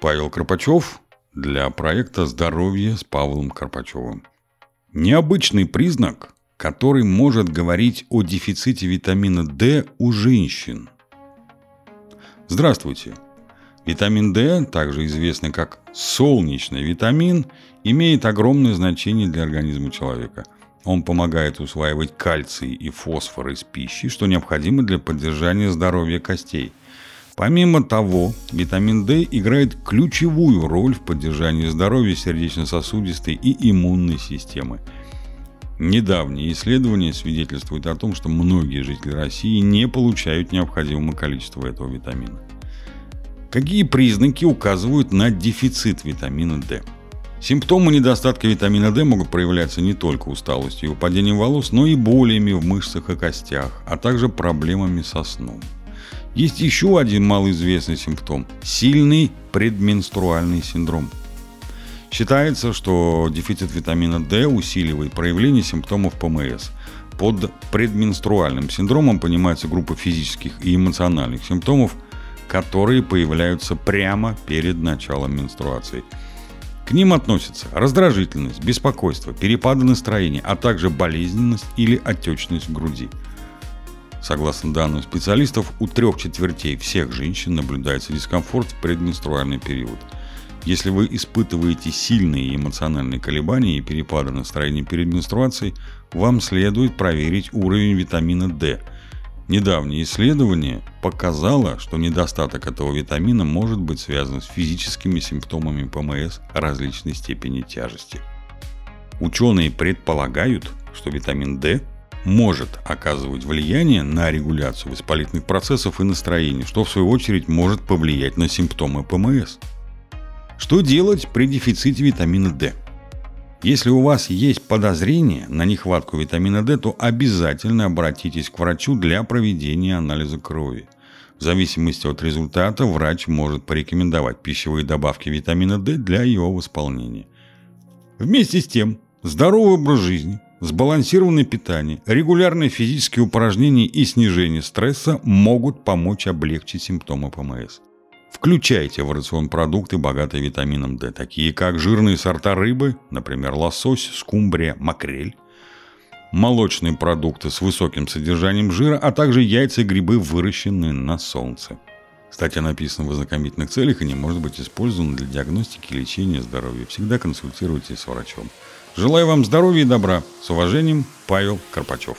Павел Карпачев для проекта «Здоровье с Павлом Карпачевым». Необычный признак, который может говорить о дефиците витамина D у женщин. Здравствуйте. Витамин D, также известный как солнечный витамин, имеет огромное значение для организма человека. Он помогает усваивать кальций и фосфор из пищи, что необходимо для поддержания здоровья костей. Помимо того, витамин D играет ключевую роль в поддержании здоровья сердечно-сосудистой и иммунной системы. Недавние исследования свидетельствуют о том, что многие жители России не получают необходимого количества этого витамина. Какие признаки указывают на дефицит витамина D? Симптомы недостатка витамина D могут проявляться не только усталостью и упадением волос, но и болями в мышцах и костях, а также проблемами со сном. Есть еще один малоизвестный симптом – сильный предменструальный синдром. Считается, что дефицит витамина D усиливает проявление симптомов ПМС. Под предменструальным синдромом понимается группа физических и эмоциональных симптомов, которые появляются прямо перед началом менструации – к ним относятся раздражительность, беспокойство, перепады настроения, а также болезненность или отечность в груди. Согласно данным специалистов, у трех четвертей всех женщин наблюдается дискомфорт в предменструальный период. Если вы испытываете сильные эмоциональные колебания и перепады настроения перед менструацией, вам следует проверить уровень витамина D – Недавнее исследование показало, что недостаток этого витамина может быть связан с физическими симптомами ПМС различной степени тяжести. Ученые предполагают, что витамин D может оказывать влияние на регуляцию воспалительных процессов и настроения, что в свою очередь может повлиять на симптомы ПМС. Что делать при дефиците витамина D? Если у вас есть подозрение на нехватку витамина D, то обязательно обратитесь к врачу для проведения анализа крови. В зависимости от результата врач может порекомендовать пищевые добавки витамина D для его восполнения. Вместе с тем, здоровый образ жизни, сбалансированное питание, регулярные физические упражнения и снижение стресса могут помочь облегчить симптомы ПМС. Включайте в рацион продукты, богатые витамином D, такие как жирные сорта рыбы, например, лосось, скумбрия, макрель, молочные продукты с высоким содержанием жира, а также яйца и грибы, выращенные на солнце. Статья написана в ознакомительных целях и не может быть использована для диагностики и лечения здоровья. Всегда консультируйтесь с врачом. Желаю вам здоровья и добра. С уважением, Павел Карпачев.